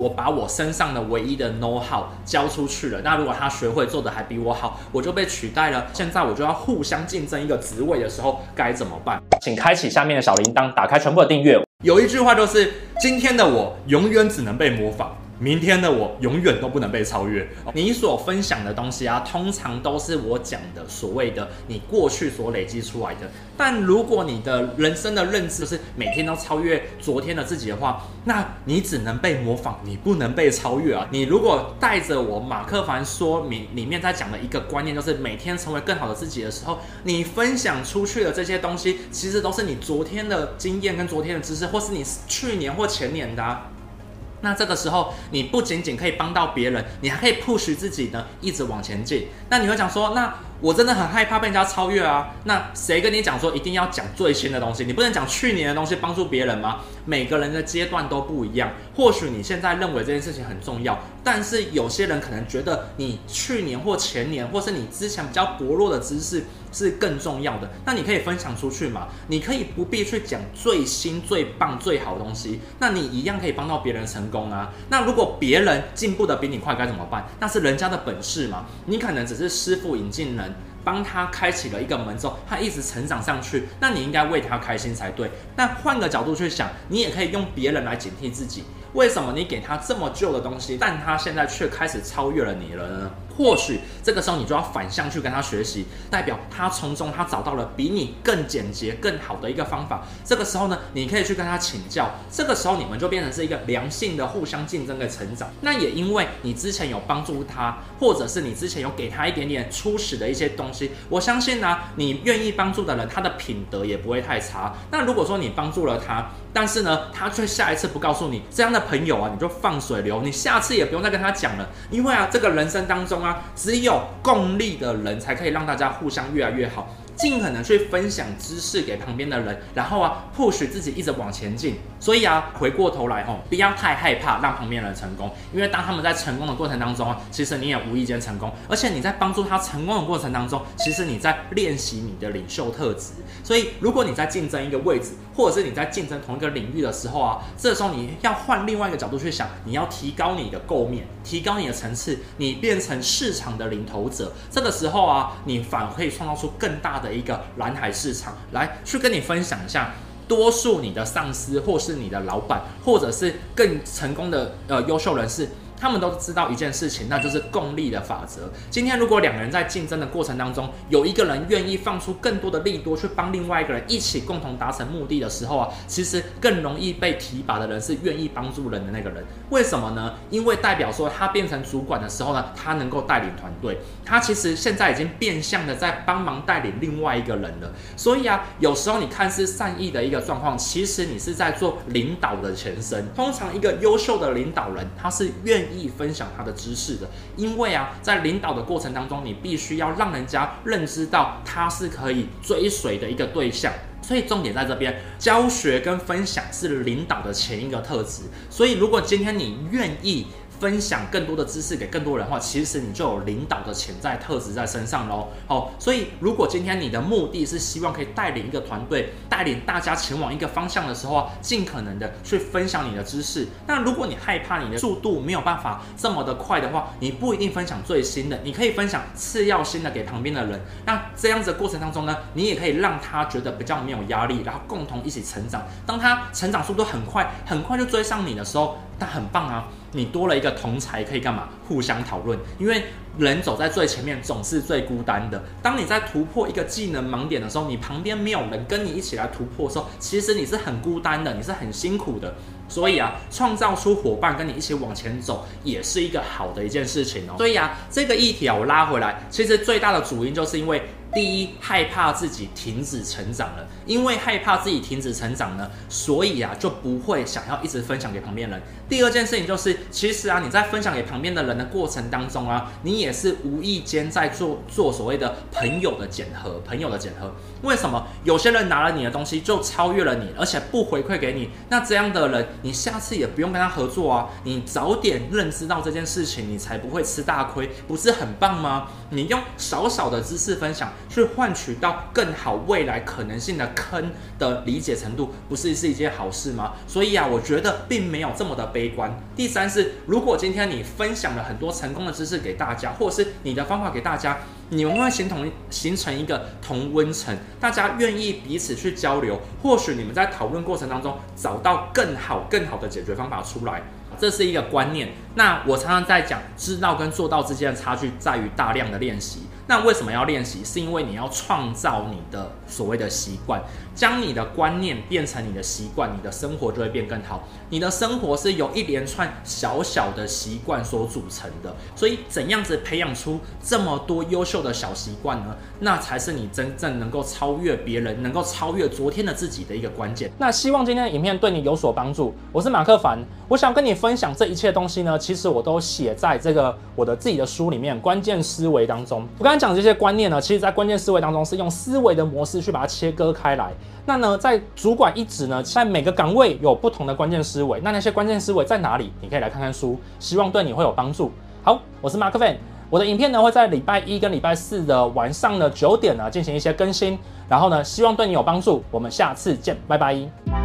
我把我身上的唯一的 know how 交出去了。那如果他学会做的还比我好，我就被取代了。现在我就要互相竞争一个职位的时候，该怎么办？请开启下面的小铃铛，打开全部的订阅。有一句话就是：今天的我永远只能被模仿。明天的我永远都不能被超越。你所分享的东西啊，通常都是我讲的所谓的你过去所累积出来的。但如果你的人生的认知是每天都超越昨天的自己的话，那你只能被模仿，你不能被超越啊。你如果带着我马克凡说明里面在讲的一个观念，就是每天成为更好的自己的时候，你分享出去的这些东西，其实都是你昨天的经验跟昨天的知识，或是你去年或前年的啊。那这个时候，你不仅仅可以帮到别人，你还可以 push 自己呢，一直往前进。那你会想说，那我真的很害怕被人家超越啊。那谁跟你讲说一定要讲最新的东西？你不能讲去年的东西帮助别人吗？每个人的阶段都不一样。或许你现在认为这件事情很重要，但是有些人可能觉得你去年或前年，或是你之前比较薄弱的知识是更重要的。那你可以分享出去嘛？你可以不必去讲最新、最棒、最好的东西，那你一样可以帮到别人成功啊。那如果别人进步的比你快，该怎么办？那是人家的本事嘛。你可能只是师傅引进人，帮他开启了一个门之后，他一直成长上去，那你应该为他开心才对。那换个角度去想，你也可以用别人来警惕自己。为什么你给他这么旧的东西，但他现在却开始超越了你了呢？或许这个时候你就要反向去跟他学习，代表他从中他找到了比你更简洁、更好的一个方法。这个时候呢，你可以去跟他请教。这个时候你们就变成是一个良性的互相竞争的成长。那也因为你之前有帮助他，或者是你之前有给他一点点初始的一些东西，我相信呢、你愿意帮助的人，他的品德也不会太差。那如果说你帮助了他，但是呢，他却下一次不告诉你，这样的朋友啊，你就放水流，你下次也不用再跟他讲了，因为啊，这个人生当中啊，只有共利的人才可以让大家互相越来越好。尽可能去分享知识给旁边的人，然后啊，push 自己一直往前进。所以啊，回过头来哦，不要太害怕让旁边人成功，因为当他们在成功的过程当中啊，其实你也无意间成功，而且你在帮助他成功的过程当中，其实你在练习你的领袖特质。所以，如果你在竞争一个位置，或者是你在竞争同一个领域的时候啊，这时候你要换另外一个角度去想，你要提高你的构面，提高你的层次，你变成市场的领头者。这个时候啊，你反而可以创造出更大的。一个蓝海市场，来去跟你分享一下，多数你的上司或是你的老板，或者是更成功的呃优秀人士。他们都知道一件事情，那就是共利的法则。今天如果两个人在竞争的过程当中，有一个人愿意放出更多的利多去帮另外一个人一起共同达成目的的时候啊，其实更容易被提拔的人是愿意帮助人的那个人。为什么呢？因为代表说他变成主管的时候呢，他能够带领团队。他其实现在已经变相的在帮忙带领另外一个人了。所以啊，有时候你看似善意的一个状况，其实你是在做领导的前身。通常一个优秀的领导人，他是愿意分享他的知识的，因为啊，在领导的过程当中，你必须要让人家认知到他是可以追随的一个对象，所以重点在这边，教学跟分享是领导的前一个特质。所以，如果今天你愿意。分享更多的知识给更多人的话，其实你就有领导的潜在特质在身上喽。好，所以如果今天你的目的是希望可以带领一个团队，带领大家前往一个方向的时候，尽可能的去分享你的知识。那如果你害怕你的速度没有办法这么的快的话，你不一定分享最新的，你可以分享次要新的给旁边的人。那这样子的过程当中呢，你也可以让他觉得比较没有压力，然后共同一起成长。当他成长速度很快，很快就追上你的时候，那很棒啊。你多了一个同才，可以干嘛？互相讨论。因为人走在最前面，总是最孤单的。当你在突破一个技能盲点的时候，你旁边没有人跟你一起来突破的时候，其实你是很孤单的，你是很辛苦的。所以啊，创造出伙伴跟你一起往前走，也是一个好的一件事情哦。所以啊，这个议题啊，我拉回来，其实最大的主因就是因为。第一，害怕自己停止成长了，因为害怕自己停止成长呢，所以啊就不会想要一直分享给旁边人。第二件事情就是，其实啊你在分享给旁边的人的过程当中啊，你也是无意间在做做所谓的朋友的检核，朋友的检核。为什么有些人拿了你的东西就超越了你，而且不回馈给你？那这样的人，你下次也不用跟他合作啊。你早点认知到这件事情，你才不会吃大亏，不是很棒吗？你用少少的知识分享。去换取到更好未来可能性的坑的理解程度，不是是一件好事吗？所以啊，我觉得并没有这么的悲观。第三是，如果今天你分享了很多成功的知识给大家，或者是你的方法给大家，你们会形同形成一个同温层，大家愿意彼此去交流，或许你们在讨论过程当中找到更好、更好的解决方法出来。这是一个观念。那我常常在讲，知道跟做到之间的差距在于大量的练习。那为什么要练习？是因为你要创造你的所谓的习惯，将你的观念变成你的习惯，你的生活就会变更好。你的生活是由一连串小小的习惯所组成的，所以怎样子培养出这么多优秀的小习惯呢？那才是你真正能够超越别人，能够超越昨天的自己的一个关键。那希望今天的影片对你有所帮助。我是马克凡，我想跟你分享这一切东西呢，其实我都写在这个我的自己的书里面《关键思维》当中。我刚才讲这些观念呢，其实在关键思维当中是用思维的模式去把它切割开来。那呢，在主管一职呢，在每个岗位有不同的关键思维。那那些关键思维在哪里？你可以来看看书，希望对你会有帮助。好，我是马克 Van，我的影片呢会在礼拜一跟礼拜四的晚上的九点呢进行一些更新。然后呢，希望对你有帮助。我们下次见，拜拜。